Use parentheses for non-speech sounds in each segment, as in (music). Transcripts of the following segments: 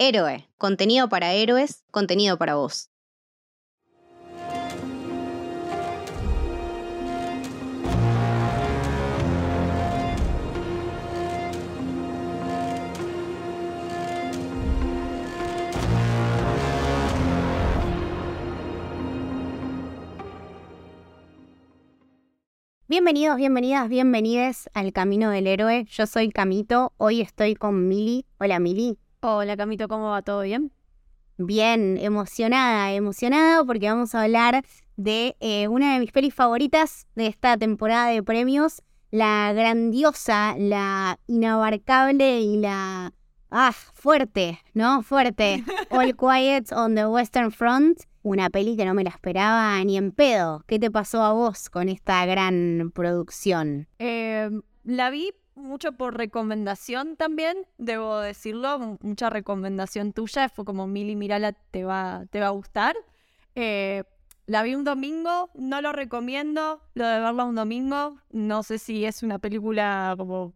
Héroe, contenido para héroes, contenido para vos. Bienvenidos, bienvenidas, bienvenides al Camino del Héroe. Yo soy Camito, hoy estoy con Mili. Hola Mili. Hola Camito, ¿cómo va? ¿Todo bien? Bien, emocionada, emocionada porque vamos a hablar de eh, una de mis pelis favoritas de esta temporada de premios, la grandiosa, la inabarcable y la... Ah, fuerte, ¿no? Fuerte. (laughs) All Quiet on the Western Front. Una peli que no me la esperaba ni en pedo. ¿Qué te pasó a vos con esta gran producción? Eh, la vi mucho por recomendación también, debo decirlo, mucha recomendación tuya, fue como Mili, mirala, te va, te va a gustar. Eh, la vi un domingo, no lo recomiendo, lo de verla un domingo, no sé si es una película como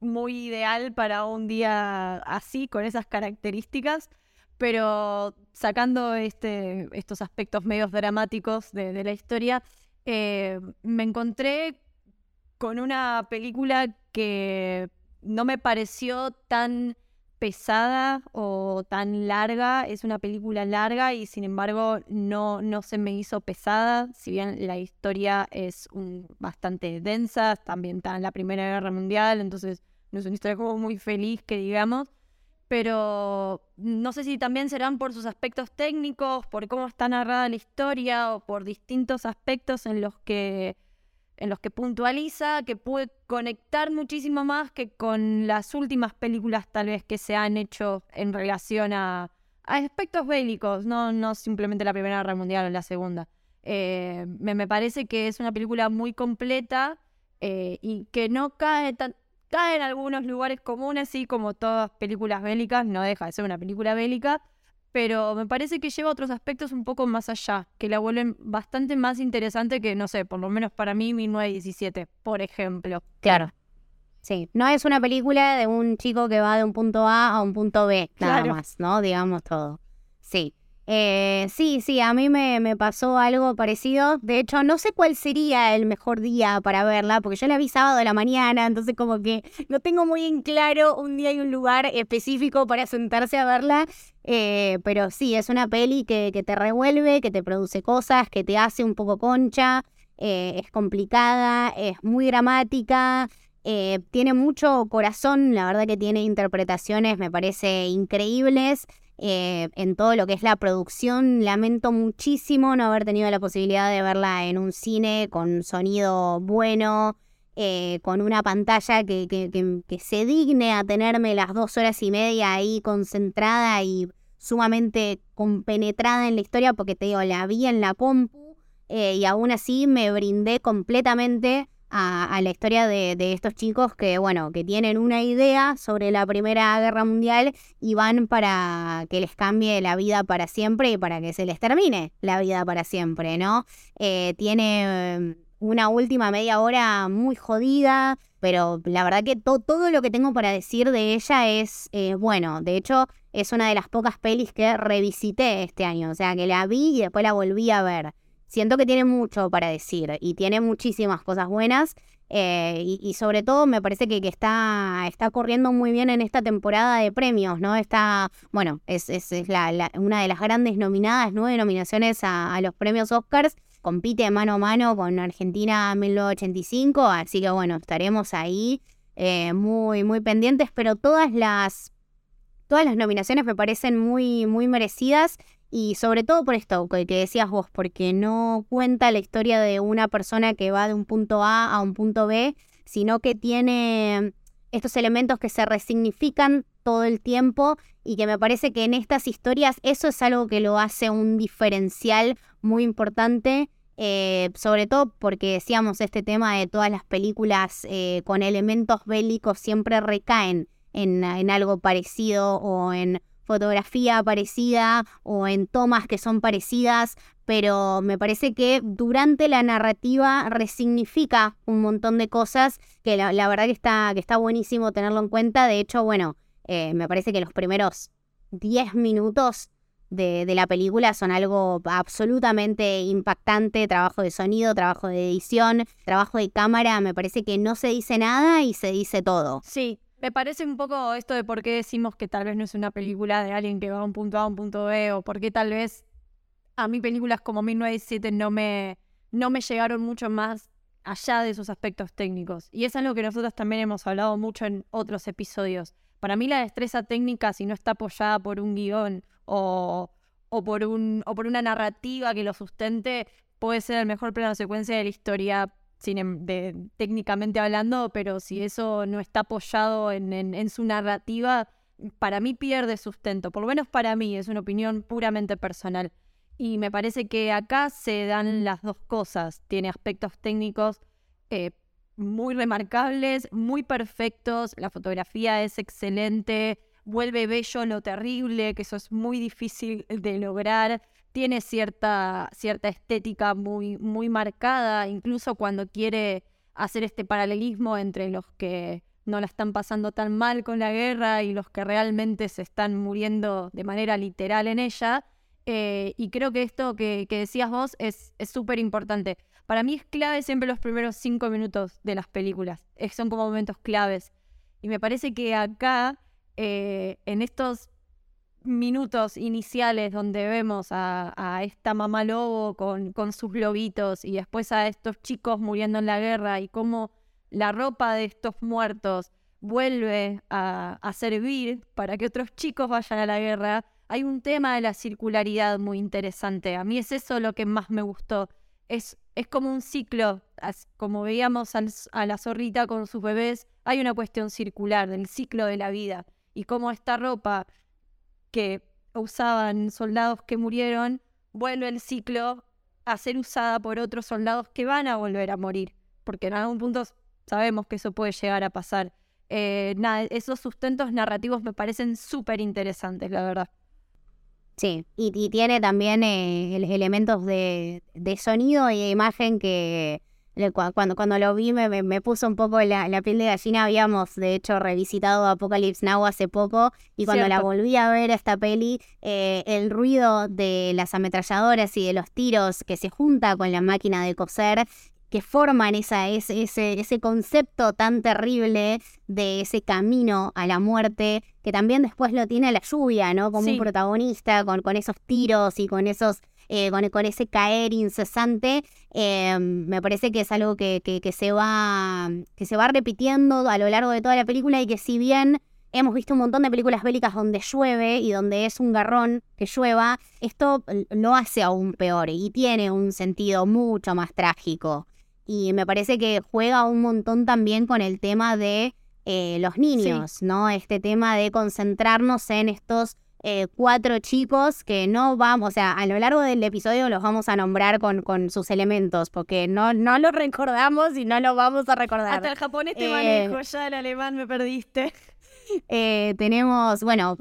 muy ideal para un día así, con esas características, pero sacando este, estos aspectos medios dramáticos de, la historia, eh, me encontré con una película que no me pareció tan pesada o tan larga. Es una película larga y sin embargo no, no se me hizo pesada. Si bien la historia es bastante densa, también está en la Primera Guerra Mundial, entonces no es una historia como muy feliz que digamos. Pero no sé si también serán por sus aspectos técnicos, por cómo está narrada la historia o por distintos aspectos en los que en los que puntualiza que puede conectar muchísimo más que con las últimas películas tal vez que se han hecho en relación a, aspectos bélicos, no, no simplemente la Primera Guerra Mundial o la Segunda. Eh, me, parece que es una película muy completa eh, y que no cae tan... Cae en algunos lugares comunes, sí, como todas películas bélicas, no deja de ser una película bélica, pero me parece que lleva otros aspectos un poco más allá, que la vuelven bastante más interesante que, no sé, por lo menos para mí, 1917, por ejemplo. Claro. Sí, no es una película de un chico que va de un punto A a un punto B, nada más, ¿no? Digamos todo. Sí. Eh, sí, sí, a mí me, pasó algo parecido. De hecho, no sé cuál sería el mejor día para verla, porque yo la vi sábado de la mañana, entonces como que no tengo muy en claro un día y un lugar específico para sentarse a verla. Eh, pero sí, es una peli que, te revuelve, que te produce cosas, que te hace un poco concha. Eh, es complicada, es muy dramática. tiene mucho corazón, la verdad que tiene interpretaciones, me parece, increíbles. Eh, en todo lo que es la producción. Lamento muchísimo no haber tenido la posibilidad de verla en un cine con sonido bueno, eh, con una pantalla que, que, se digne a tenerme las dos horas y media ahí concentrada y sumamente compenetrada en la historia, porque te digo, la vi en la compu eh, y aún así me brindé completamente a, la historia de, estos chicos que, bueno, que tienen una idea sobre la Primera Guerra Mundial y van para que les cambie la vida para siempre y para que se les termine la vida para siempre, ¿no? Eh, tiene mm, una última media hora muy jodida, pero la verdad que todo lo que tengo para decir de ella es eh, bueno. De hecho, es una de las pocas pelis que revisité este año, o sea, que la vi y después la volví a ver siento que tiene mucho para decir y tiene muchísimas cosas buenas. Eh, y, sobre todo me parece que, que está, está corriendo muy bien en esta temporada de premios, ¿no? Está, bueno, es, es, la, una de las grandes nominadas, nueve nominaciones a, los premios Oscars. Compite mano a mano con Argentina 1985, así que bueno, estaremos ahí eh, muy, muy pendientes, pero todas las, todas las nominaciones me parecen muy, muy merecidas y sobre todo por esto que, decías vos, porque no cuenta la historia de una persona que va de un punto A a un punto B, sino que tiene estos elementos que se resignifican todo el tiempo y que me parece que en estas historias eso es algo que lo hace un diferencial muy importante, eh, sobre todo porque decíamos este tema de todas las películas eh, con elementos bélicos siempre recaen en, en algo parecido o en fotografía parecida o en tomas que son parecidas, pero me parece que durante la narrativa resignifica un montón de cosas que la, verdad que está, que está buenísimo tenerlo en cuenta. De hecho, bueno, eh, me parece que los primeros 10 minutos de, la película son algo absolutamente impactante, trabajo de sonido, trabajo de edición, trabajo de cámara, me parece que no se dice nada y se dice todo. Sí, me parece un poco esto de por qué decimos que tal vez no es una película de alguien que va a un punto A a un punto B, o por qué tal vez a mí películas como 1917 no me, no me llegaron mucho más allá de esos aspectos técnicos. Y es algo que nosotros también hemos hablado mucho en otros episodios. Para mí la destreza técnica, si no está apoyada por un guion o, o, por, un, o por una narrativa que lo sustente, puede ser el mejor plano secuencia de la historia de, técnicamente hablando, pero si eso no está apoyado en, en, su narrativa, para mí pierde sustento, por lo menos para mí, es una opinión puramente personal. Y me parece que acá se dan las dos cosas, tiene aspectos técnicos eh, muy remarcables, muy perfectos, la fotografía es excelente, vuelve bello lo terrible, que eso es muy difícil de lograr tiene cierta, cierta estética muy, muy marcada, incluso cuando quiere hacer este paralelismo entre los que no la están pasando tan mal con la guerra y los que realmente se están muriendo de manera literal en ella. Eh, y creo que esto que, decías vos es súper importante. Para mí es clave siempre los primeros cinco minutos de las películas. son como momentos claves. Y me parece que acá, eh, en estos minutos iniciales donde vemos a, esta mamá lobo con, sus lobitos y después a estos chicos muriendo en la guerra y cómo la ropa de estos muertos vuelve a, servir para que otros chicos vayan a la guerra, hay un tema de la circularidad muy interesante. A mí es eso lo que más me gustó. Es, es como un ciclo, como veíamos a la zorrita con sus bebés, hay una cuestión circular del ciclo de la vida y cómo esta ropa que usaban soldados que murieron, vuelve el ciclo a ser usada por otros soldados que van a volver a morir, porque en algún punto sabemos que eso puede llegar a pasar. Eh, esos sustentos narrativos me parecen súper interesantes, la verdad. Sí, y, tiene también eh, elementos de, de, sonido y de imagen que, cuando, cuando lo vi me, me, puso un poco la, la, piel de gallina. Habíamos, de hecho, revisitado Apocalypse Now hace poco y cuando la volví a ver esta peli, eh, el ruido de las ametralladoras y de los tiros que se junta con la máquina de coser que forman esa, ese, ese, ese concepto tan terrible de ese camino a la muerte, que también después lo tiene la lluvia, ¿no? Como un protagonista, con, con esos tiros y con esos eh, con, ese caer incesante, eh, me parece que es algo que, que, se va, que se va repitiendo a lo largo de toda la película y que si bien hemos visto un montón de películas bélicas donde llueve y donde es un garrón que llueva, esto lo hace aún peor y tiene un sentido mucho más trágico. Y me parece que juega un montón también con el tema de eh, los niños, ¿no? Este tema de concentrarnos en estos eh, cuatro chicos que no vamos, o sea, a lo largo del episodio los vamos a nombrar con, con sus elementos, porque no, no los recordamos y no los vamos a recordar. Hasta el japonés te eh, manejo, ya el alemán me perdiste. (laughs) Eh, tenemos, bueno,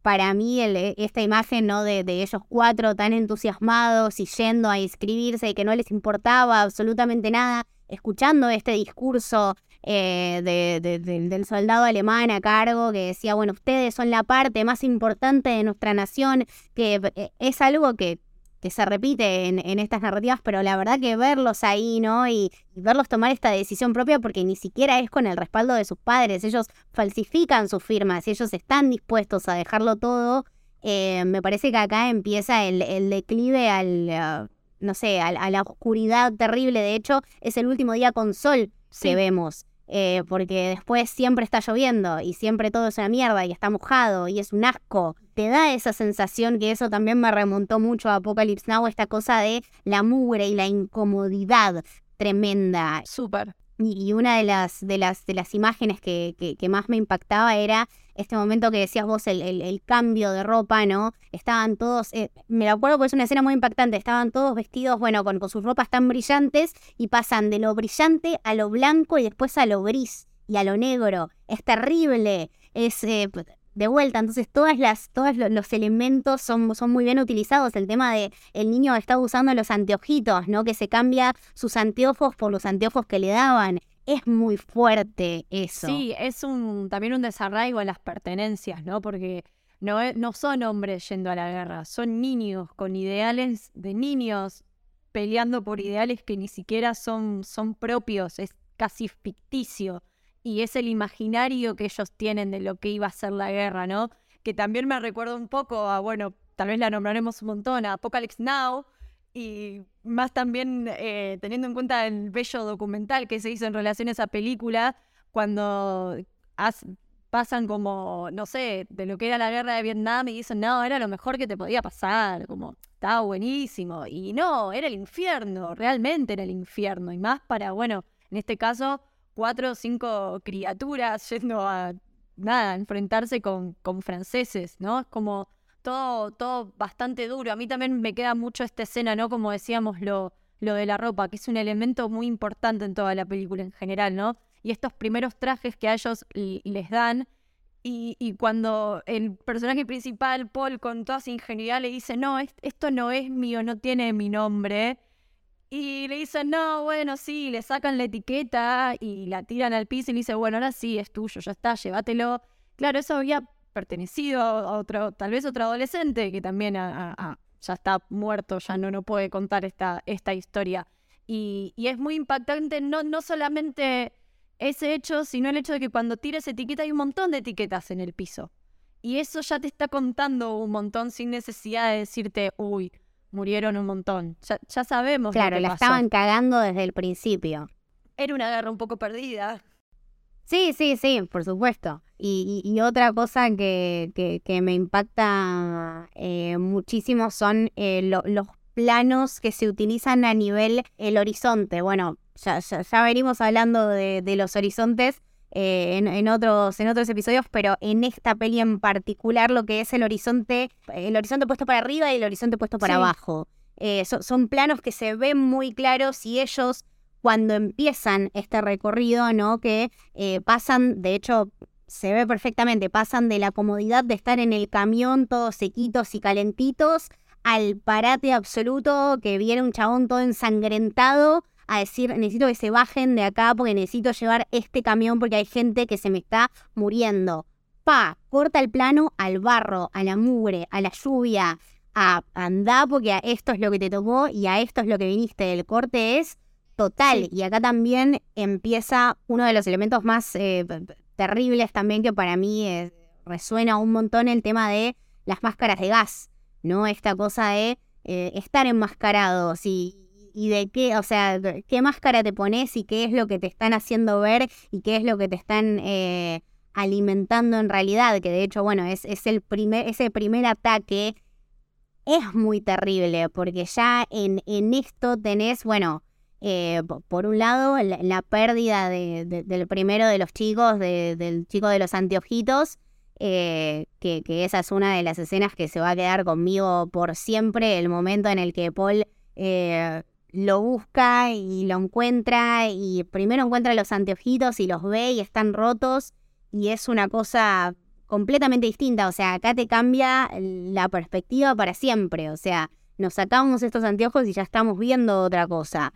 para mí esta imagen ¿no? de, de, ellos cuatro tan entusiasmados y yendo a inscribirse y que no les importaba absolutamente nada, escuchando este discurso eh, de, del soldado alemán a cargo que decía, bueno, ustedes son la parte más importante de nuestra nación, que eh, es algo que, que se repite en, en, estas narrativas, pero la verdad que verlos ahí, ¿no? Y, verlos tomar esta decisión propia, porque ni siquiera es con el respaldo de sus padres, ellos falsifican sus firmas y ellos están dispuestos a dejarlo todo. Eh, me parece que acá empieza el, el declive al... no sé, a, la oscuridad terrible. De hecho, es el último día con sol que vemos. Eh, porque después siempre está lloviendo y siempre todo es una mierda y está mojado y es un asco. Te da esa sensación que eso también me remontó mucho a Apocalypse Now, esta cosa de la mugre y la incomodidad tremenda. Súper. Y, una de las, de las, de las imágenes que, que, más me impactaba era este momento que decías vos, el, el, cambio de ropa, ¿no? Estaban todos, eh, me acuerdo porque es una escena muy impactante, estaban todos vestidos, bueno, con, con sus ropas tan brillantes y pasan de lo brillante a lo blanco y después a lo gris y a lo negro. Es terrible. Es, eh, de vuelta. Entonces, todas las, todos los elementos son, son muy bien utilizados. El tema de el niño está usando los anteojitos, ¿no? Que se cambia sus anteojos por los anteojos que le daban. Es muy fuerte eso. Sí, es un también un desarraigo en las pertenencias, ¿no? Porque no, no son hombres yendo a la guerra, son niños con ideales de niños peleando por ideales que ni siquiera son, son propios, es casi ficticio. Y es el imaginario que ellos tienen de lo que iba a ser la guerra, ¿no? Que también me recuerda un poco a, bueno, tal vez la nombraremos un montón, a Apocalypse Now, y más también eh, teniendo en cuenta el bello documental que se hizo en relación a esa película, cuando pasan como, no sé, de lo que era la guerra de Vietnam y dicen, no, era lo mejor que te podía pasar, como estaba buenísimo. Y no, era el infierno, realmente era el infierno. Y más para, bueno, en este caso, cuatro o cinco criaturas yendo a, nada, enfrentarse con, con franceses, ¿no? Es como todo, todo bastante duro. A mí también me queda mucho esta escena, ¿no? Como decíamos, lo, lo de la ropa, que es un elemento muy importante en toda la película en general, ¿no? Y estos primeros trajes que a ellos les dan, y, cuando el personaje principal, Paul, con toda su ingenuidad, le dice, no, esto no es mío, no tiene mi nombre. Y le dicen, no, bueno, sí, le sacan la etiqueta y la tiran al piso y le dice, bueno, ahora sí, es tuyo, ya está, llévatelo. Claro, eso había pertenecido a otro, tal vez otro adolescente que también ya está muerto, ya no, no puede contar esta, esta historia. Y, es muy impactante no, no solamente ese hecho, sino el hecho de que cuando tires etiqueta hay un montón de etiquetas en el piso. Y eso ya te está contando un montón sin necesidad de decirte, uy, murieron un montón. Ya, sabemos. Claro, la estaban cagando desde el principio. Era una guerra un poco perdida. Sí, sí, sí, por supuesto. Y, otra cosa que, que, me impacta eh, muchísimo son eh, los planos que se utilizan a nivel el horizonte. Bueno, ya, ya, venimos hablando de, los horizontes eh, en, otros, en otros episodios, pero en esta peli en particular lo que es el horizonte, el horizonte puesto para arriba y el horizonte puesto para abajo. son planos que se ven muy claros y ellos cuando empiezan este recorrido, ¿no? Que eh, pasan, de hecho, se ve perfectamente, pasan de la comodidad de estar en el camión todos sequitos y calentitos al parate absoluto que viene un chabón todo ensangrentado a decir, necesito que se bajen de acá porque necesito llevar este camión porque hay gente que se me está muriendo. Pa, corta el plano al barro, a la mugre, a la lluvia, a andar porque esto es lo que te tocó y a esto es lo que viniste. El corte es total. Y acá también empieza uno de los elementos más eh, terribles también que para mí eh, resuena un montón el tema de las máscaras de gas, ¿no? Esta cosa de eh, estar enmascarados y, y de qué, o sea, qué máscara te pones y qué es lo que te están haciendo ver y qué es lo que te están alimentando en realidad, que de hecho, bueno, es, es el primer, ese primer ataque es muy terrible, porque ya en, en esto tenés, bueno, eh, por un lado, la, pérdida del primero de los chicos, del chico de los anteojitos, eh, que, esa es una de las escenas que se va a quedar conmigo por siempre, el momento en el que Paul eh, lo busca y lo encuentra, y primero encuentra los anteojitos y los ve y están rotos, y es una cosa completamente distinta, o sea, acá te cambia la perspectiva para siempre, o sea, nos sacamos estos anteojos y ya estamos viendo otra cosa.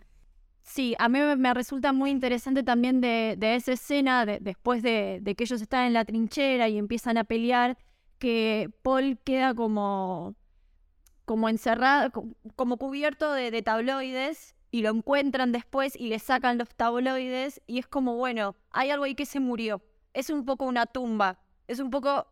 Sí, a mí me resulta muy interesante también de, esa escena, después de, que ellos están en la trinchera y empiezan a pelear, que Paul queda como, como encerrado, como cubierto de, tabloides y lo encuentran después y le sacan los tabloides y es como, bueno, hay algo ahí que se murió. Es un poco una tumba, es un poco,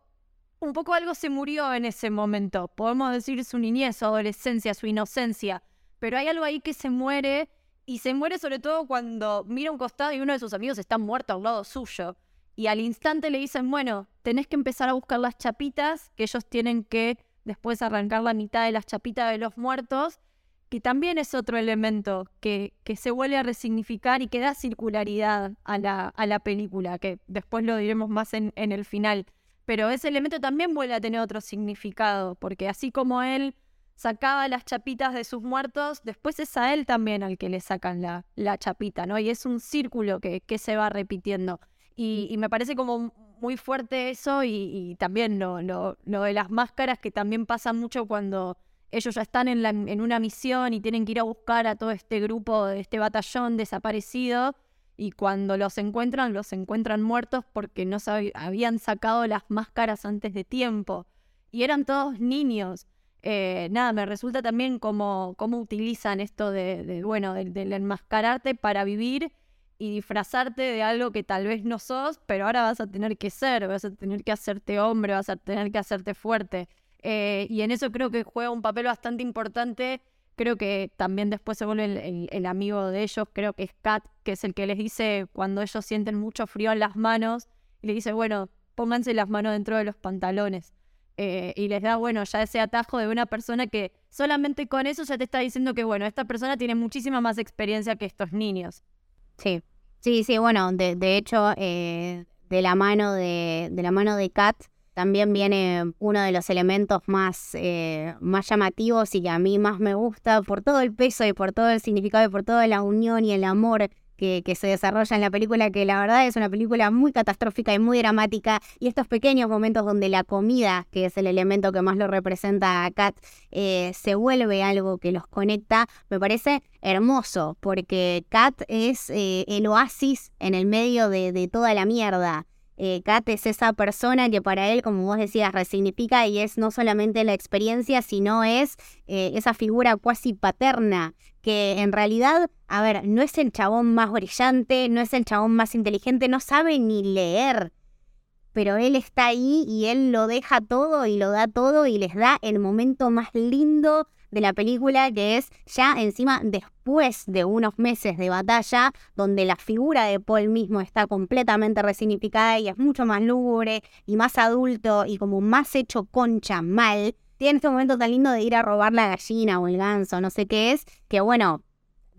un poco algo se murió en ese momento. Podemos decir su niñez, su adolescencia, su inocencia, pero hay algo ahí que se muere y se muere sobre todo cuando mira un costado y uno de sus amigos está muerto al lado suyo. Y al instante le dicen, bueno, tenés que empezar a buscar las chapitas, que ellos tienen que después arrancar la mitad de las chapitas de los muertos, que también es otro elemento que, que se vuelve a resignificar y que da circularidad a la, a la película, que después lo diremos más en, en el final. Pero ese elemento también vuelve a tener otro significado, porque así como él sacaba las chapitas de sus muertos, después es a él también al que le sacan la, la chapita, ¿no? Y es un círculo que, que se va repitiendo. Y, me parece como muy fuerte eso y, también lo, lo, de las máscaras que también pasa mucho cuando ellos ya están en, la, en una misión y tienen que ir a buscar a todo este grupo, de este batallón desaparecido y cuando los encuentran, los encuentran muertos porque no habían sacado las máscaras antes de tiempo. y eran todos niños. Eh, nada, me resulta también como cómo utilizan esto de, bueno, del enmascararte para vivir y disfrazarte de algo que tal vez no sos, pero ahora vas a tener que ser, vas a tener que hacerte hombre, vas a tener que hacerte fuerte. Eh, y en eso creo que juega un papel bastante importante. Creo que también después se vuelve el, amigo de ellos, creo que es Kat, que es el que les dice cuando ellos sienten mucho frío en las manos, y le dice, bueno, pónganse las manos dentro de los pantalones. Eh, y les da, bueno, ya ese atajo de una persona que solamente con eso ya te está diciendo que, bueno, esta persona tiene muchísima más experiencia que estos niños. Sí, sí, sí, bueno, de, de hecho, eh, de la mano de, de la mano de Kat también viene uno de los elementos más, eh, más llamativos y que a mí más me gusta por todo el peso y por todo el significado y por toda la unión y el amor que, se desarrolla en la película, que la verdad es una película muy catastrófica y muy dramática, y estos pequeños momentos donde la comida, que es el elemento que más lo representa a Kat, eh, se vuelve algo que los conecta, me parece hermoso, porque Kat es eh, el oasis en el medio de toda la mierda. Eh, Kat es esa persona que para él, como vos decías, resignifica y es no solamente la experiencia, sino es eh, esa figura cuasi paterna, que en realidad, a ver, no es el chabón más brillante, no es el chabón más inteligente, no sabe ni leer, pero él está ahí y él lo deja todo y lo da todo y les da el momento más lindo de la película, que es ya encima después de unos meses de batalla, donde la figura de Paul mismo está completamente resignificada y es mucho más lúgubre y más adulto y como más hecho concha mal. Tiene este momento tan lindo de ir a robar la gallina o el ganso, no sé qué es, que bueno,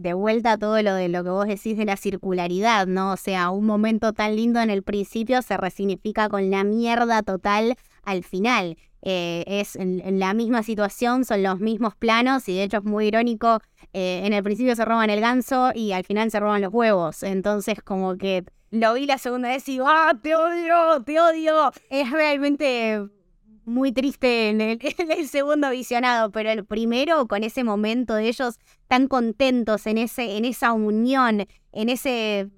de vuelta todo lo de lo que vos decís de la circularidad, ¿no? O sea, un momento tan lindo en el principio se resignifica con la mierda total al final. Eh, es en, la misma situación, son los mismos planos y de hecho es muy irónico, eh, en el principio se roban el ganso y al final se roban los huevos, entonces como que lo vi la segunda vez y ¡ah, te odio, te odio! Es realmente muy triste (laughs) en el, segundo visionado, pero el primero con ese momento de ellos tan contentos en, ese, en esa unión, en ese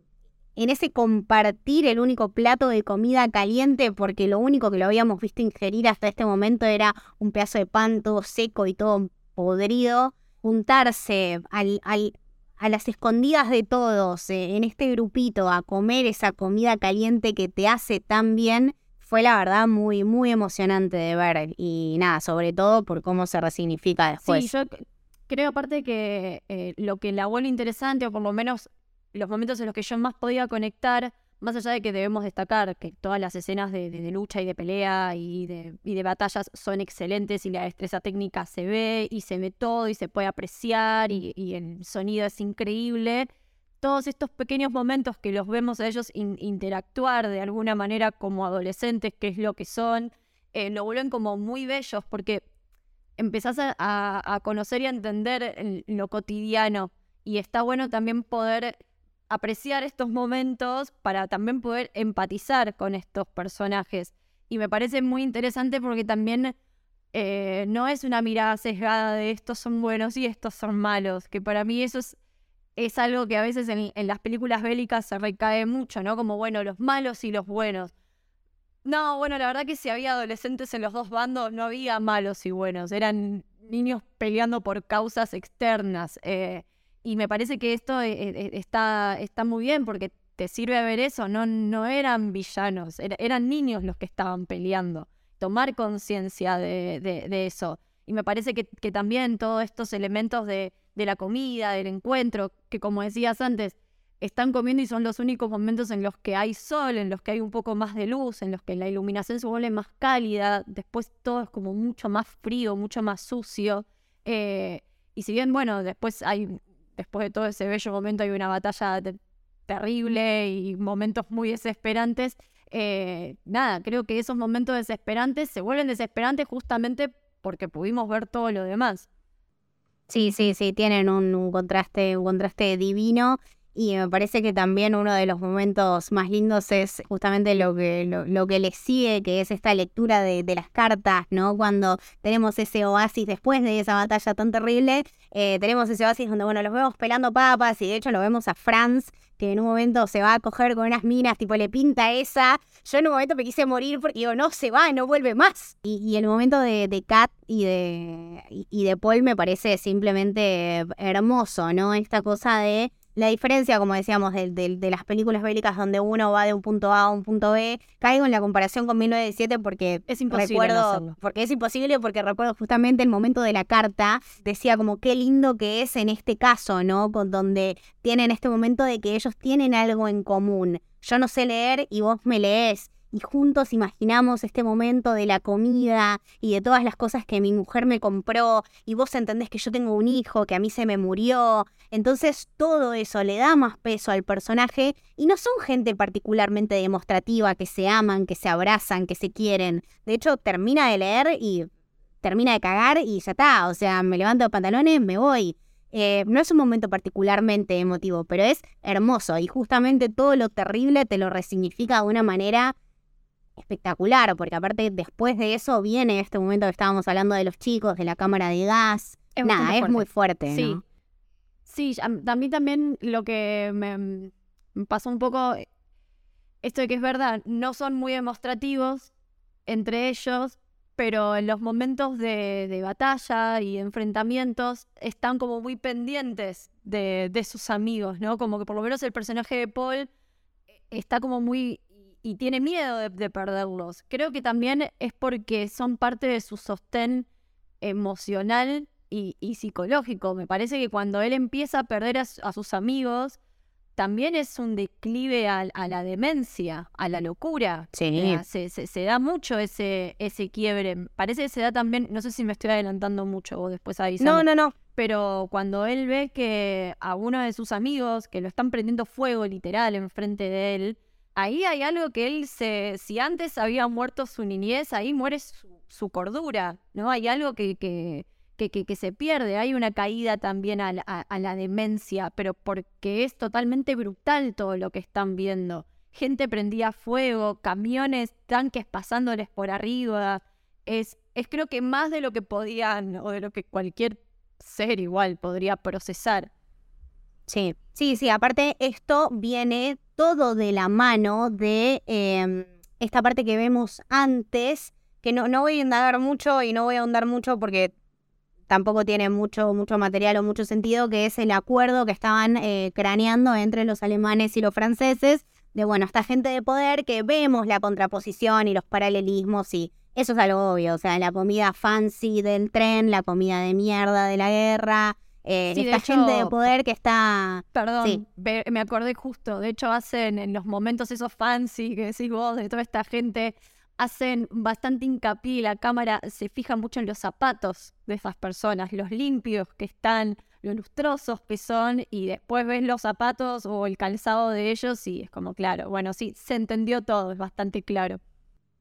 en ese compartir el único plato de comida caliente, porque lo único que lo habíamos visto ingerir hasta este momento era un pedazo de pan todo seco y todo podrido, juntarse al, al, a las escondidas de todos eh, en este grupito a comer esa comida caliente que te hace tan bien, fue la verdad muy, muy emocionante de ver y nada, sobre todo por cómo se resignifica después. Sí, yo creo aparte que eh, lo que la vuelve interesante, o por lo menos los momentos en los que yo más podía conectar, más allá de que debemos destacar que todas las escenas de, lucha y de pelea y de, y de, batallas son excelentes y la destreza técnica se ve y se ve todo y se puede apreciar y, el sonido es increíble. Todos estos pequeños momentos que los vemos a ellos interactuar de alguna manera como adolescentes, que es lo que son, eh, lo vuelven como muy bellos porque empezás a, conocer y a entender lo cotidiano y está bueno también poder apreciar estos momentos para también poder empatizar con estos personajes. Y me parece muy interesante porque también eh, no es una mirada sesgada de estos son buenos y estos son malos, que para mí eso es, es algo que a veces en, las películas bélicas se recae mucho, ¿no? Como, bueno, los malos y los buenos. No, bueno, la verdad que si había adolescentes en los dos bandos, no había malos y buenos, eran niños peleando por causas externas. Eh, y me parece que esto eh, eh, está, está muy bien porque te sirve a ver eso, no, no eran villanos, eran niños los que estaban peleando. Tomar conciencia de, de, eso. Y me parece que, que también todos estos elementos de, de, la comida, del encuentro, que como decías antes, están comiendo y son los únicos momentos en los que hay sol, en los que hay un poco más de luz, en los que la iluminación se vuelve más cálida, después todo es como mucho más frío, mucho más sucio. Eh, y si bien, bueno, después hay después de todo ese bello momento hay una batalla terrible y momentos muy desesperantes. Eh, nada, creo que esos momentos desesperantes se vuelven desesperantes justamente porque pudimos ver todo lo demás. Sí, sí, sí, tienen un, contraste, un contraste divino. Y me parece que también uno de los momentos más lindos es justamente lo que, lo, que le sigue, que es esta lectura de, las cartas, ¿no? Cuando tenemos ese oasis después de esa batalla tan terrible, eh, tenemos ese oasis donde, bueno, los vemos pelando papas y de hecho lo vemos a Franz, que en un momento se va a coger con unas minas, tipo le pinta esa. Yo en un momento me quise morir porque digo, no se va, no vuelve más. Y, el momento de, de Kat y de, y de Paul me parece simplemente hermoso, ¿no? Esta cosa de la diferencia, como decíamos, de, de, las películas bélicas donde uno va de un punto A a un punto B, caigo en la comparación con 1917 porque es imposible recuerdo, porque es imposible, porque recuerdo justamente el momento de la carta, decía como qué lindo que es en este caso, ¿no? Con donde tienen este momento de que ellos tienen algo en común. Yo no sé leer y vos me lees y juntos imaginamos este momento de la comida y de todas las cosas que mi mujer me compró y vos entendés que yo tengo un hijo que a mí se me murió. Entonces todo eso le da más peso al personaje y no son gente particularmente demostrativa que se aman, que se abrazan, que se quieren. De hecho, termina de leer y termina de cagar y ya está. O sea, me levanto los pantalones, me voy. Eh, no es un momento particularmente emotivo, pero es hermoso y justamente todo lo terrible te lo resignifica de una manera espectacular, porque aparte después de eso viene este momento que estábamos hablando de los chicos, de la cámara de gas. Nada, es muy fuerte. Sí. Sí, a mí también lo que me, pasó un poco, esto de que es verdad, no son muy demostrativos entre ellos, pero en los momentos de, de batalla y enfrentamientos están como muy pendientes de, de sus amigos, ¿no? Como que por lo menos el personaje de Paul está como muy y tiene miedo de, perderlos. Creo que también es porque son parte de su sostén emocional y, psicológico. Me parece que cuando él empieza a perder a, sus amigos, también es un declive a, la demencia, a la locura. Sí. se, da mucho ese, ese quiebre. Parece que se da también, no sé si me estoy adelantando mucho o después avisando. No, no, no. Pero cuando él ve que a uno de sus amigos, que lo están prendiendo fuego literal enfrente de él, ahí hay algo que él se, si antes había muerto su niñez, ahí muere su, cordura, ¿no? Hay algo que, que, que, se pierde, hay una caída también a la, demencia, pero porque es totalmente brutal todo lo que están viendo. Gente prendía fuego, camiones, tanques pasándoles por arriba. Es, es creo que más de lo que podían o de lo que cualquier ser igual podría procesar. Sí, sí, sí. Aparte, esto viene todo de la mano de em, esta parte que vemos antes, que no, no voy a indagar mucho y no voy a ahondar mucho porque tampoco tiene mucho, mucho material o mucho sentido, que es el acuerdo que estaban eh, craneando entre los alemanes y los franceses, de bueno, esta gente de poder que vemos la contraposición y los paralelismos y eso es algo obvio, o sea, la comida fancy del tren, la comida de mierda de la guerra, eh, esta gente de poder que está... Perdón, me acordé justo, de hecho hacen en los momentos esos fancy que decís vos, de toda esta gente, hacen bastante hincapié, la cámara se fija mucho en los zapatos de esas personas, los limpios que están, los lustrosos que son, y después ves los zapatos o el calzado de ellos y es como claro, bueno, sí, se entendió todo, es bastante claro.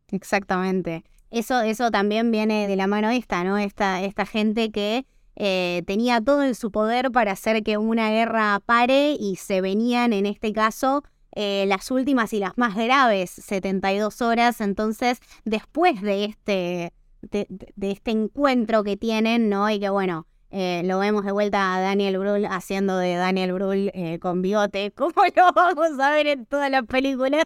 Exactamente. Eso, eso también viene de la mano esta, ¿no? Esta, esta gente que eh, tenía todo en su poder para hacer que una guerra pare y se venían, en este caso, eh, las últimas y las más graves 72 horas. Entonces, después de este, de, este encuentro que tienen, ¿no? Y que bueno, eh, lo vemos de vuelta a Daniel Brühl haciendo de Daniel Brühl con bigote, (laughs) como lo vamos a ver en todas las películas.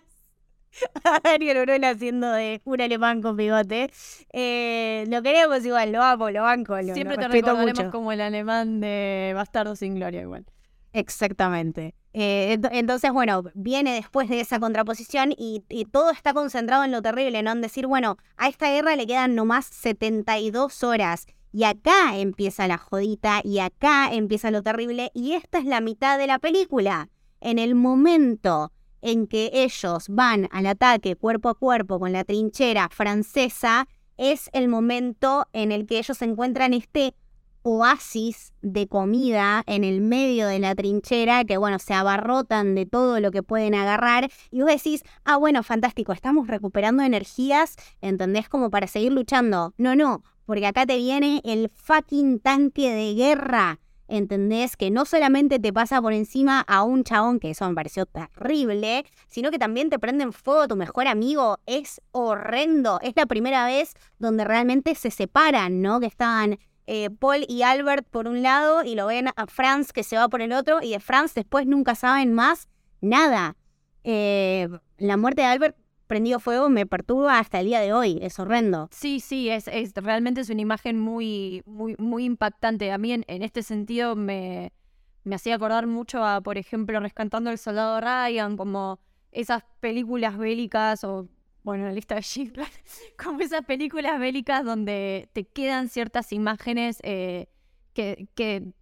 (laughs) Daniel Brühl haciendo de un alemán con bigote. Eh, lo queremos igual, lo amo, lo banco. Lo, Siempre te recordaremos como el alemán de Bastardo sin Gloria igual. Exactamente. Eh, entonces, bueno, viene después de esa contraposición y, todo está concentrado en lo terrible, ¿no? En decir, bueno, a esta guerra le quedan nomás 72 horas y acá empieza la jodita y acá empieza lo terrible y esta es la mitad de la película. En el momento en que ellos van al ataque cuerpo a cuerpo con la trinchera francesa, es el momento en el que ellos encuentran este oasis de comida en el medio de la trinchera, que bueno, se abarrotan de todo lo que pueden agarrar, y vos decís, ah, bueno, fantástico, estamos recuperando energías, ¿entendés? Como para seguir luchando. No, no, porque acá te viene el fucking tanque de guerra ¿entendés? Que no solamente te pasa por encima a un chabón, que eso me pareció terrible, sino que también te prenden fuego tu mejor amigo. Es horrendo. Es la primera vez donde realmente se separan, ¿no? Que estaban eh, Paul y Albert por un lado y lo ven a Franz que se va por el otro y de Franz después nunca saben más nada. Eh, la muerte de Albert prendido fuego me perturba hasta el día de hoy, es horrendo. Sí, sí, es, es realmente es una imagen muy, muy, muy impactante. A mí en, este sentido me, me hacía acordar mucho a, por ejemplo, Rescatando al Soldado Ryan, como esas películas bélicas o bueno, la lista de Schindler, (laughs) como esas películas bélicas donde te quedan ciertas imágenes eh, que, que,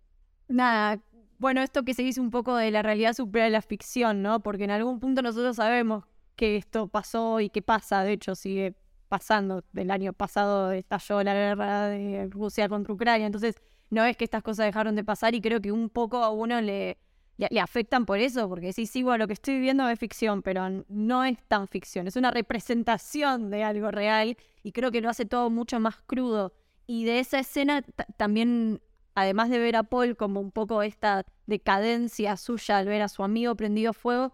nada, bueno, esto que se dice un poco de la realidad supera la ficción, ¿no? Porque en algún punto nosotros sabemos que esto pasó y que pasa, de hecho sigue pasando. Del año pasado estalló la guerra de Rusia contra Ucrania, entonces no es que estas cosas dejaron de pasar y creo que un poco a uno le, le, afectan por eso, porque sí, sí, lo que estoy viviendo es ficción, pero no es tan ficción, es una representación de algo real y creo que lo hace todo mucho más crudo. Y de esa escena también, además de ver a Paul como un poco esta decadencia suya al ver a su amigo prendido fuego,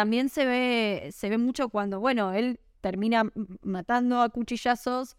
también se ve, se ve mucho cuando, bueno, él termina matando a cuchillazos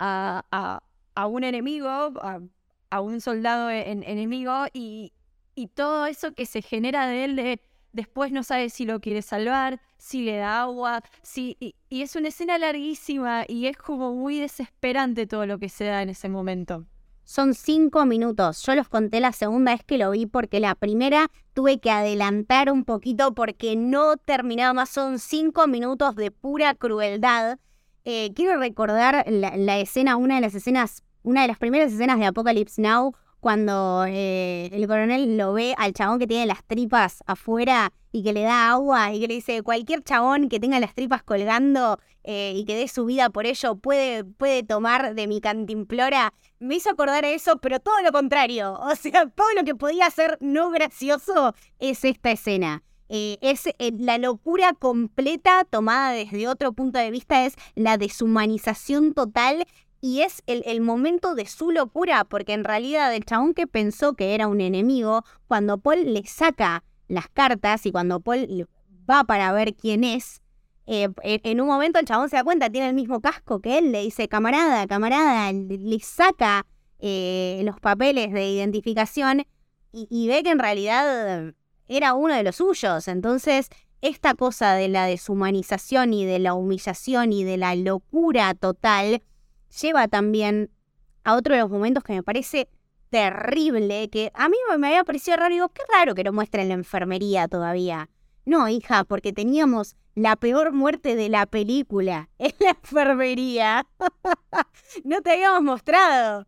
a, a, un enemigo, a, un soldado enemigo y, y todo eso que se genera de él de después no sabe si lo quiere salvar, si le da agua, si y, es una escena larguísima y es como muy desesperante todo lo que se da en ese momento. Son cinco minutos. Yo los conté la segunda vez que lo vi porque la primera tuve que adelantar un poquito porque no terminaba más. Son cinco minutos de pura crueldad. Eh, quiero recordar la, la escena, una de las escenas, una de las primeras escenas de Apocalypse Now, cuando eh, el coronel lo ve al chabón que tiene las tripas afuera y que le da agua y que le dice, cualquier chabón que tenga las tripas colgando eh, y que dé su vida por ello puede, puede tomar de mi cantimplora, me hizo acordar a eso, pero todo lo contrario. O sea, todo lo que podía ser no gracioso es esta escena. Eh, es la locura completa tomada desde otro punto de vista, es la deshumanización total y es el, momento de su locura, porque en realidad el chabón que pensó que era un enemigo, cuando Paul le saca las cartas y cuando Paul va para ver quién es, eh, en un momento el chabón se da cuenta, tiene el mismo casco que él, le dice, camarada, camarada, le, saca eh, los papeles de identificación y, y ve que en realidad era uno de los suyos. Entonces, esta cosa de la deshumanización y de la humillación y de la locura total, lleva también a otro de los momentos que me parece terrible, que a mí me había parecido raro, digo, qué raro que lo muestren la enfermería todavía. No, hija, porque teníamos la peor muerte de la película (laughs) en la enfermería. (laughs) no te habíamos mostrado.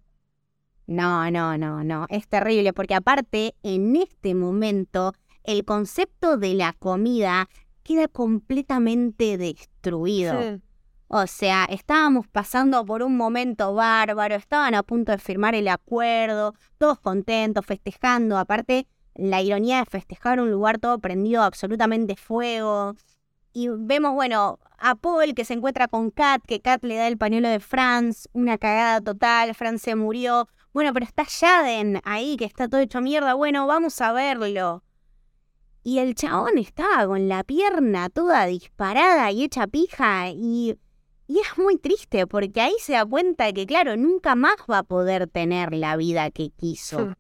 No, no, no, no, es terrible, porque aparte, en este momento, el concepto de la comida queda completamente destruido. O sea, estábamos pasando por un momento bárbaro, estaban a punto de firmar el acuerdo, todos contentos, festejando. Aparte, la ironía de festejar un lugar todo prendido absolutamente fuego. Y vemos, bueno, a Paul que se encuentra con Kat, que Kat le da el pañuelo de Franz, una cagada total, Franz se murió. Bueno, pero está Jaden ahí, que está todo hecho mierda. Bueno, vamos a verlo. Y el chabón estaba con la pierna toda disparada y hecha pija y y es muy triste porque ahí se da cuenta que, claro, nunca más va a poder tener la vida que quiso.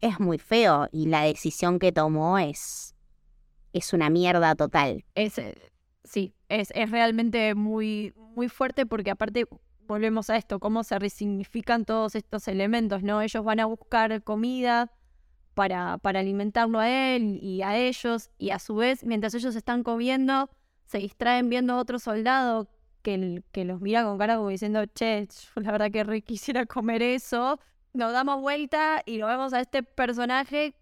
Es muy feo y la decisión que tomó es, es una mierda total. Es, eh, sí, es, es realmente muy, muy fuerte porque aparte volvemos a esto, cómo se resignifican todos estos elementos, ¿no? Ellos van a buscar comida para, para alimentarlo a él y a ellos y a su vez, mientras ellos están comiendo, se distraen viendo a otro soldado que, los mira con cara como diciendo, che, la verdad que quisiera comer eso. Nos damos vuelta y lo vemos a este personaje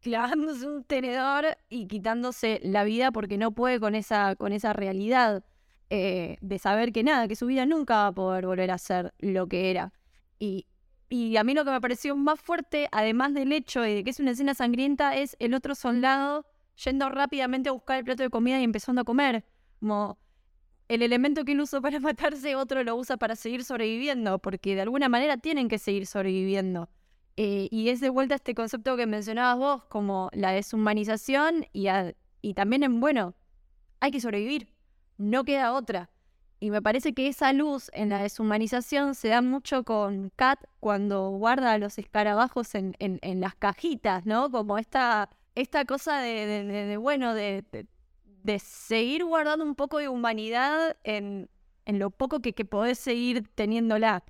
clavándose un tenedor y quitándose la vida porque no puede con esa, con esa realidad eh, de saber que nada, que su vida nunca va a poder volver a ser lo que era. Y, y a mí lo que me pareció más fuerte, además del hecho de que es una escena sangrienta, es el otro soldado yendo rápidamente a buscar el plato de comida y empezando a comer. Como el elemento que él usó para (laughs) matarse, otro lo usa para seguir sobreviviendo, porque de alguna manera tienen que seguir sobreviviendo. Eh, y es de vuelta este concepto que mencionabas vos, como la deshumanización y, y también en, bueno, hay que sobrevivir, no queda otra. Y me parece que esa luz en la deshumanización se da mucho con Kat cuando guarda los escarabajos en, en, las cajitas, ¿no? Como esta, esta cosa de, bueno, de, de, seguir guardando un poco de humanidad en, en lo poco que, que podés seguir teniéndola.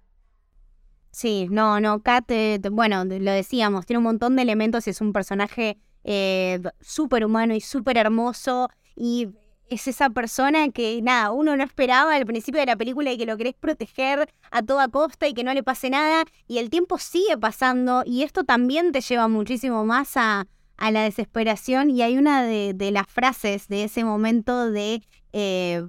Sí, no, no, Kat, eh, bueno, lo decíamos, tiene un montón de elementos es un personaje eh, súper humano y súper hermoso y es esa persona que, nada, uno no esperaba al principio de la película y que lo querés proteger a toda costa y que no le pase nada y el tiempo sigue pasando y esto también te lleva muchísimo más a, a la desesperación y hay una de, las frases de ese momento de eh,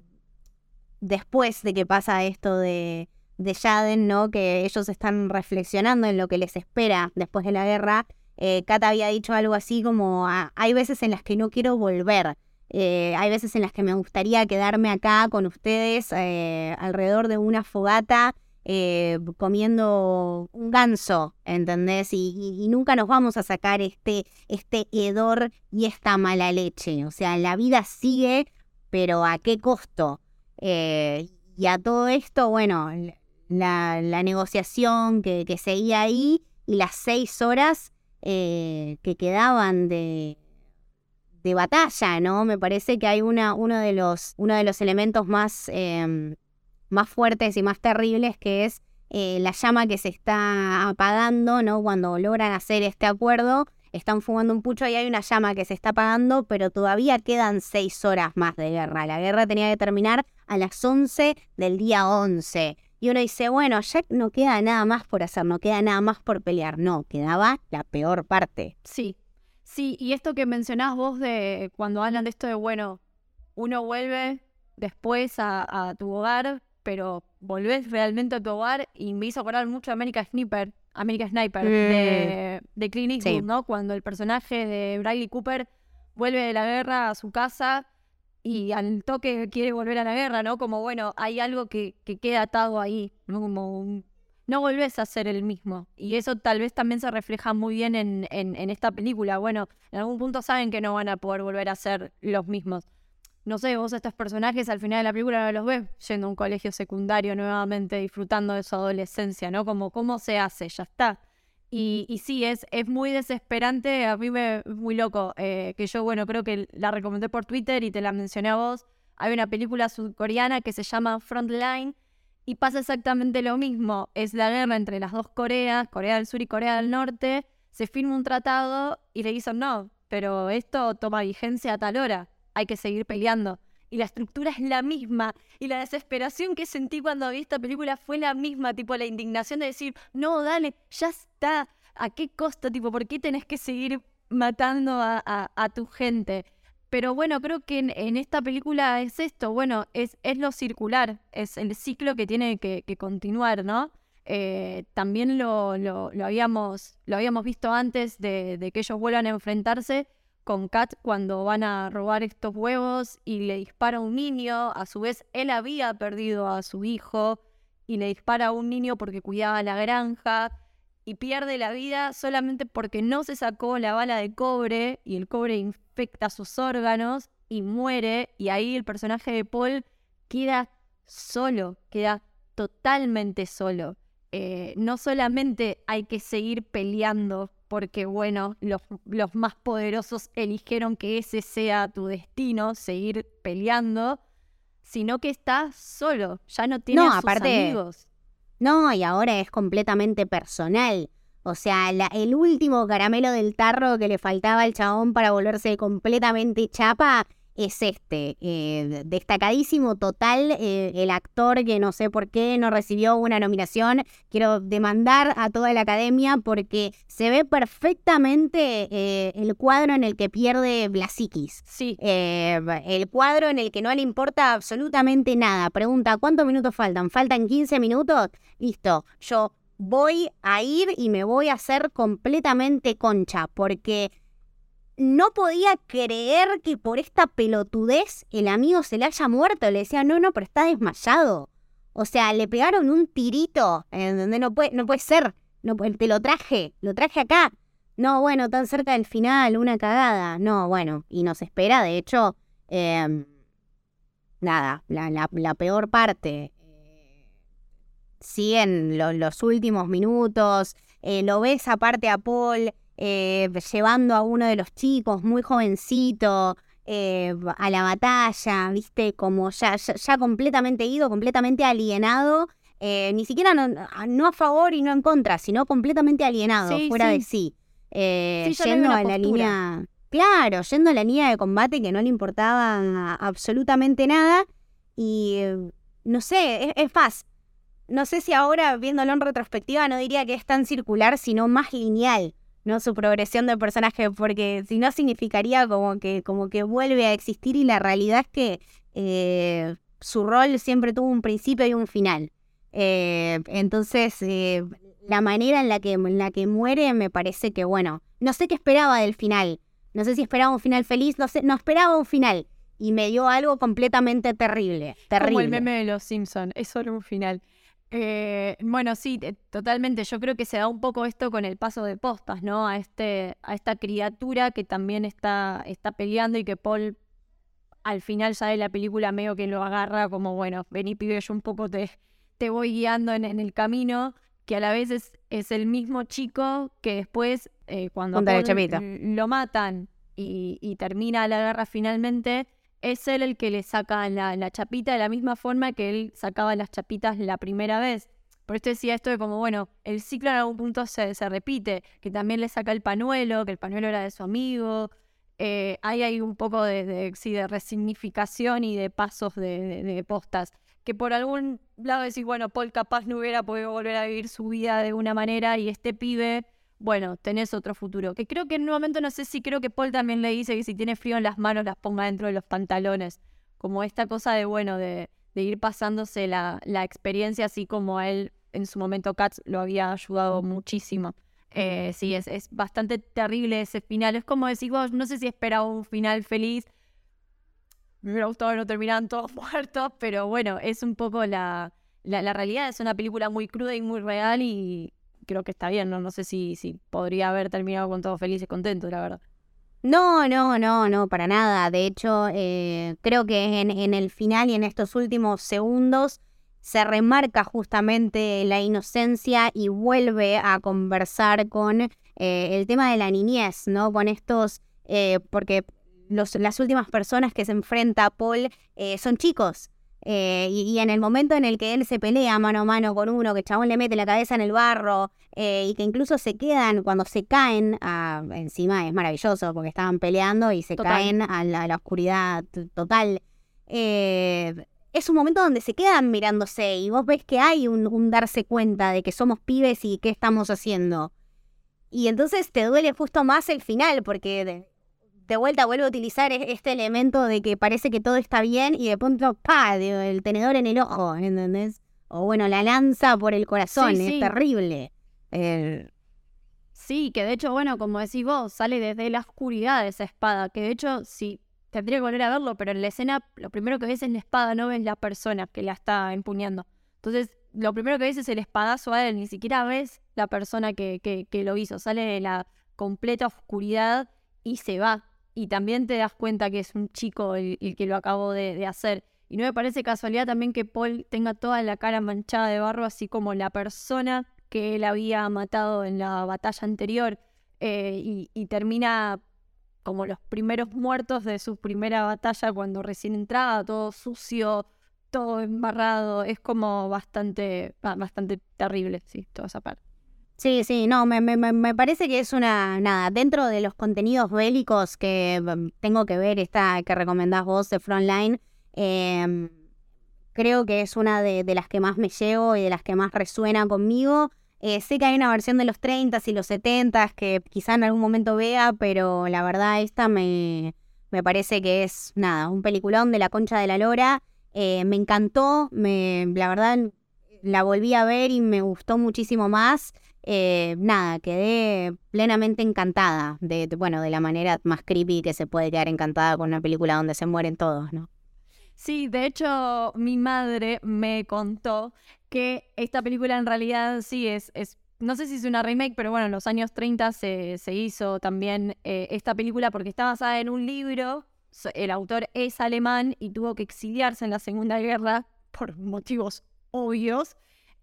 después de que pasa esto de, de ¿no? Que ellos están reflexionando en lo que les espera después de la guerra. Eh, Kat había dicho algo así como, ah, hay veces en las que no quiero volver. Eh, hay veces en las que me gustaría quedarme acá con ustedes eh, alrededor de una fogata eh, comiendo un ganso, ¿entendés? Y, nunca nos vamos a sacar este, este hedor y esta mala leche. O sea, la vida sigue, pero ¿a qué costo? y a todo esto, bueno, la, negociación que, que, seguía ahí y las seis horas que quedaban de, de batalla, ¿no? Me parece que hay una, uno, de los, uno de los elementos más, em, más fuertes y más terribles que es eh, la llama que se está apagando, ¿no? Cuando logran hacer este acuerdo, están fumando un pucho y hay una llama que se está apagando, pero todavía quedan seis horas más de guerra. La guerra tenía que terminar a las 11 del día 11. Y uno dice, bueno, ya no queda nada más por hacer, no queda nada más por pelear. No, quedaba la peor parte. Sí, Sí, y esto que mencionás vos de cuando hablan de esto de, bueno, uno vuelve después a, tu hogar, pero volvés realmente a tu hogar y me hizo acordar mucho a America Sniper, America Sniper de, mm. de Clint Eastwood, ¿no? Cuando el personaje de Bradley Cooper vuelve de la guerra a su casa y al toque quiere volver a la guerra, ¿no? Como, bueno, hay algo que, que queda atado ahí, ¿no? Como un no volvés a ser el mismo. Y eso tal vez también se refleja muy bien en, en, esta película. Bueno, en algún punto saben que no van a poder volver a ser los mismos. No sé, vos estos personajes al final de la película no los ves yendo a un colegio secundario nuevamente, disfrutando de su adolescencia, ¿no? Como cómo se hace, ya está. Y, y sí, es, es muy desesperante, a mí me es muy loco, eh, que yo, bueno, creo que la recomendé por Twitter y te la mencioné a vos. Hay una película sudcoreana que se llama Frontline, y pasa exactamente lo mismo. Es la guerra entre las dos Coreas, Corea del Sur y Corea del Norte. Se firma un tratado y le dicen, no, pero esto toma vigencia a tal hora. Hay que seguir peleando. Y la estructura es la misma. Y la desesperación que sentí cuando vi esta película fue la misma. Tipo, la indignación de decir, no, dale, ya está. ¿A qué costo? Tipo, ¿por qué tenés que seguir matando a, tu gente? Pero bueno, creo que en, esta película es esto, bueno, es, es lo circular, es el ciclo que tiene que, continuar, ¿no? Eh, también lo, lo, habíamos, lo habíamos visto antes de, que ellos vuelvan a enfrentarse con Kat cuando van a robar estos huevos y le dispara un niño, a su vez él había perdido a su hijo y le dispara a un niño porque cuidaba la granja y pierde la vida solamente porque no se sacó la bala de cobre y el cobre infecta sus órganos y muere y ahí el personaje de Paul queda solo, queda totalmente solo. Eh, no solamente hay que seguir peleando porque, bueno, los, los, más poderosos eligieron que ese sea tu destino, seguir peleando, sino que estás solo, ya no tienes no, amigos. No, y ahora es completamente personal. O sea, el último caramelo del tarro que le faltaba al chabón para volverse completamente chapa es este. Eh, destacadísimo total eh, el actor que no sé por qué no recibió una nominación. Quiero demandar a toda la academia porque se ve perfectamente eh, el cuadro en el que pierde Blasikis. Sí. el cuadro en el que no le importa absolutamente nada. Pregunta, ¿cuántos minutos faltan? ¿Faltan 15 minutos? Listo. Yo voy a ir y me voy a hacer completamente concha porque no podía creer que por esta pelotudez el amigo se le haya muerto. Le decía, no, no, pero está desmayado. O sea, le pegaron un tirito en donde no puede, no puede ser. no, te lo traje, lo traje acá. No, bueno, tan cerca del final, una cagada. No, bueno, y nos espera, de hecho, em, nada, la, peor parte. Siguen los últimos minutos, eh, lo ves aparte a Paul eh, llevando a uno de los chicos muy jovencito eh, a la batalla, viste, como ya, ya, completamente ido, completamente alienado, ni siquiera no, a favor y no en contra, sino completamente alienado, fuera de sí. yendo a la línea, claro, yendo a la línea de combate que no le importaba absolutamente nada y no sé, es, es No sé si ahora, viéndolo en retrospectiva, no diría que es tan circular, sino más lineal, ¿no? Su progresión de personaje, porque si no significaría como que, como que vuelve a existir y la realidad es que eh, su rol siempre tuvo un principio y un final. Eh, entonces, eh, la manera en la, que, en la que muere me parece que, bueno, no sé qué esperaba del final. No sé si esperaba un final feliz, no sé, no esperaba un final y me dio algo completamente terrible. terrible. Como el meme de los Simpsons, es solo un final. Eh, bueno, sí, totalmente. Yo creo que se da un poco esto con el paso de postas, ¿no? A este, a esta criatura que también está, está peleando y que Paul al final ya de la película medio que lo agarra como, bueno, vení pibe, yo un poco te, te voy guiando en, el camino, que a la vez es, es el mismo chico que después, eh, cuando lo matan y, y termina la guerra finalmente, es él el que le saca la, chapita de la misma forma que él sacaba las chapitas la primera vez. Por eso decía esto de como, bueno, el ciclo en algún punto se, se repite, que también le saca el panuelo, que el panuelo era de su amigo. Eh, ahí hay un poco de, de, resignificación y de pasos de, postas. Que por algún lado decís, bueno, Paul capaz no hubiera podido volver a vivir su vida de una manera y este pibe bueno, tenés otro futuro. Que creo que en un momento, no sé si creo que Paul también le dice que si tiene frío en las manos las ponga dentro de los pantalones. Como esta cosa de, bueno, de, ir pasándose la, experiencia así como a él en su momento Katz lo había ayudado muchísimo. Eh, sí, es, es bastante terrible ese final. Es como decir, vos, no sé si esperaba un final feliz. Me hubiera gustado que no terminaran todos (laughs) muertos, pero bueno, es un poco la, la, la realidad. Es una película muy cruda y muy real y, creo que está bien, ¿no? No sé si, si podría haber terminado con todos felices contentos, la verdad. No, no, no, no, para nada. De hecho, eh, creo que en, en, el final y en estos últimos segundos se remarca justamente la inocencia y vuelve a conversar con eh, el tema de la niñez, ¿no? Con estos, eh, porque los, las últimas personas que se enfrenta a Paul son chicos, eh, y, en el momento en el que él se pelea mano a mano con uno, que el chabón le mete la cabeza en el barro, eh, y que incluso se quedan cuando se caen, encima es maravilloso porque estaban peleando y se caen a la, oscuridad total. Eh, es un momento donde se quedan mirándose y vos ves que hay un, un darse cuenta de que somos pibes y qué estamos haciendo. Y entonces te duele justo más el final, porque de vuelta vuelvo a utilizar este elemento de que parece que todo está bien y de pronto, pa, el tenedor en el ojo, ¿entendés? O bueno, la lanza por el corazón, es terrible. Sí, que de hecho, bueno, como decís vos, sale desde la oscuridad esa espada, que de hecho, sí, tendría que volver a verlo, pero en la escena lo primero que ves es la espada, no ves la persona que la está empuñando. Entonces, lo primero que ves es el espadazo a él, ni siquiera ves la persona que, que lo hizo, sale de la completa oscuridad y se va y también te das cuenta que es un chico el, que lo acabó de, hacer. Y no me parece casualidad también que Paul tenga toda la cara manchada de barro, así como la persona que él había matado en la batalla anterior. Eh, y, termina como los primeros muertos de su primera batalla cuando recién entraba, todo sucio, todo embarrado. Es como bastante, bastante terrible, sí, toda esa parte. Sí, sí, no, me, me, me, parece que es una, nada, dentro de los contenidos bélicos que mm, tengo que ver, esta que recomendás vos de Frontline, em, creo que es una de, las que más me llevo y de las que más resuena conmigo. Eh, sé que hay una versión de los 30 y los 70 que quizá en algún momento vea, pero la verdad esta me, me parece que es, nada, un peliculón de la concha de la lora. Eh, me encantó, me, la verdad la volví a ver y me gustó muchísimo más. Eh, nada, quedé plenamente encantada de, bueno, de la manera más creepy que se puede quedar encantada con una película donde se mueren todos, ¿no? Sí, de hecho, mi madre me contó que esta película en realidad sí es, es no sé si es una remake, pero bueno, en los años 30 se, hizo también eh, esta película porque está basada en un libro. El autor es alemán y tuvo que exiliarse en la Segunda Guerra por motivos obvios.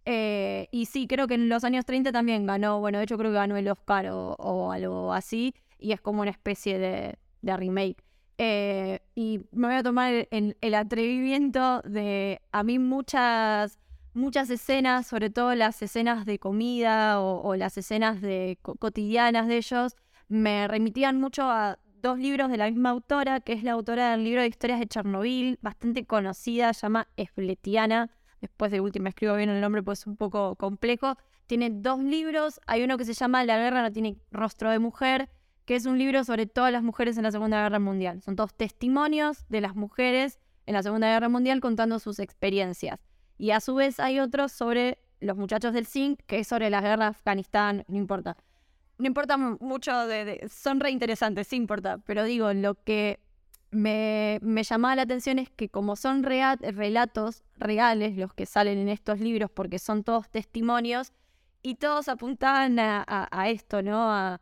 Eh, y sí, creo que en los años 30 también ganó, bueno, de hecho creo que ganó el Oscar o, algo así, y es como una especie de, remake. Eh, y me voy a tomar el, atrevimiento de, a mí muchas, muchas escenas, sobre todo las escenas de comida o, las escenas de cotidianas de ellos, me remitían mucho a dos libros de la misma autora, que es la autora del libro de historias de Chernobyl, bastante conocida, llama Espletiana después de última escribo bien el nombre, pues es un poco complejo. Tiene dos libros, hay uno que se llama La guerra no tiene rostro de mujer, que es un libro sobre todas las mujeres en la Segunda Guerra Mundial. Son todos testimonios de las mujeres en la Segunda Guerra Mundial contando sus experiencias. Y a su vez hay otro sobre los muchachos del zinc, que es sobre la guerra de Afganistán, no importa. No importa mucho, de, son re interesantes, sí importa, pero digo, lo que me, llamaba la atención es que como son relatos reales los que salen en estos libros, porque son todos testimonios, y todos apuntaban a, esto, ¿no? A,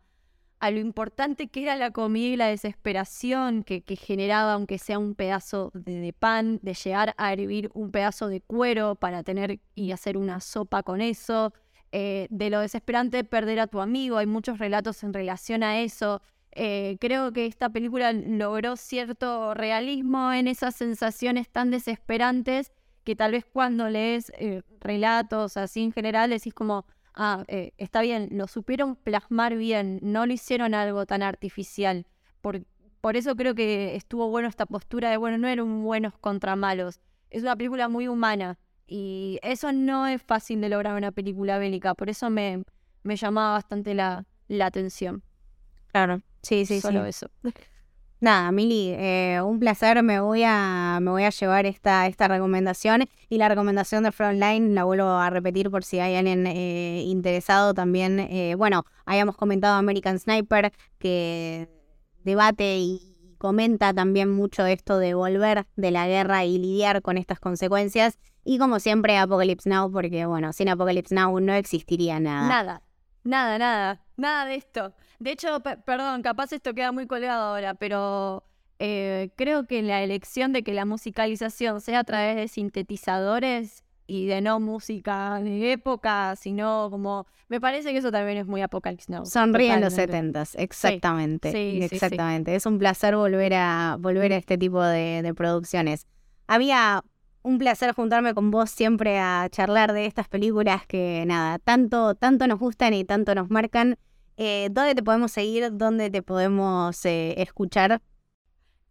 lo importante que era la comida y la desesperación que, generaba, aunque sea un pedazo de, pan, de llegar a hervir un pedazo de cuero para tener y hacer una sopa con eso, eh, de lo desesperante de perder a tu amigo, hay muchos relatos en relación a eso. Eh, creo que esta película logró cierto realismo en esas sensaciones tan desesperantes que tal vez cuando lees eh, relatos así en general decís como, ah, eh, está bien, lo supieron plasmar bien, no lo hicieron algo tan artificial. Por, por eso creo que estuvo bueno esta postura de, bueno, no eran buenos contra malos. Es una película muy humana y eso no es fácil de lograr en una película bélica, por eso me, me llamaba bastante la, la atención. Claro. Sí, sí, Solo eso. (laughs) Nada, Mili, eh, un placer. Me voy a, me voy a llevar esta, esta recomendación y la recomendación de Frontline la vuelvo a repetir por si hay alguien eh, interesado también. Eh, bueno, habíamos comentado American Sniper que debate y comenta también mucho esto de volver de la guerra y lidiar con estas consecuencias. Y como siempre, Apocalypse Now, porque bueno, sin Apocalypse Now no existiría nada. Nada, nada, nada, nada de esto. De hecho, perdón, capaz esto queda muy colgado ahora, pero eh, creo que la elección de que la musicalización sea a través de sintetizadores y de no música de época, sino como... Me parece que eso también es muy Apocalypse Now. Sonríen los setentas, exactamente. Sí, exactamente. es un placer volver a, volver a este tipo de, de producciones. Había un placer juntarme con vos siempre a charlar de estas películas que nada, tanto, tanto nos gustan y tanto nos marcan. Eh, ¿Dónde te podemos seguir? ¿Dónde te podemos eh, escuchar?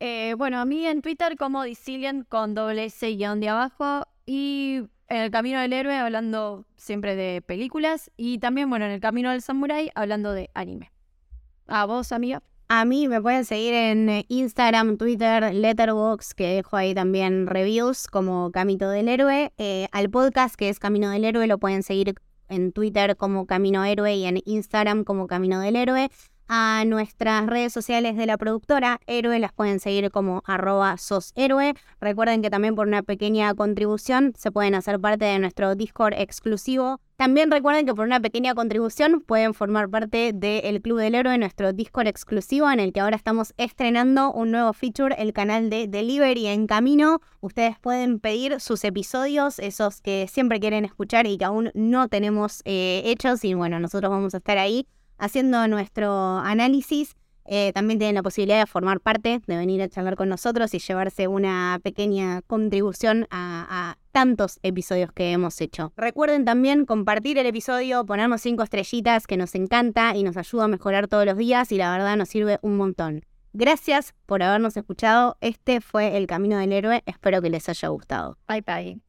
Eh, bueno, a mí en Twitter como Dicilian con doble S guion de abajo y en el Camino del Héroe hablando siempre de películas y también, bueno, en el Camino del Samurai hablando de anime. ¿A vos, amiga? A mí me pueden seguir en Instagram, Twitter, Letterboxd, que dejo ahí también reviews como Camino del Héroe. al podcast que es Camino del Héroe lo pueden seguir en Twitter como Camino Héroe y en Instagram como Camino del Héroe. A nuestras redes sociales de la productora Héroe las pueden seguir como arroba sos héroe. Recuerden que también por una pequeña contribución se pueden hacer parte de nuestro Discord exclusivo también recuerden que por una pequeña contribución pueden formar parte del Club del Héroe, nuestro Discord exclusivo, en el que ahora estamos estrenando un nuevo feature, el canal de Delivery en camino. Ustedes pueden pedir sus episodios, esos que siempre quieren escuchar y que aún no tenemos eh, hechos. Y bueno, nosotros vamos a estar ahí haciendo nuestro análisis eh, también tienen la posibilidad de formar parte, de venir a charlar con nosotros y llevarse una pequeña contribución a, tantos episodios que hemos hecho. Recuerden también compartir el episodio, ponernos cinco estrellitas que nos encanta y nos ayuda a mejorar todos los días y la verdad nos sirve un montón. Gracias por habernos escuchado. Este fue El Camino del Héroe. Espero que les haya gustado. Bye bye.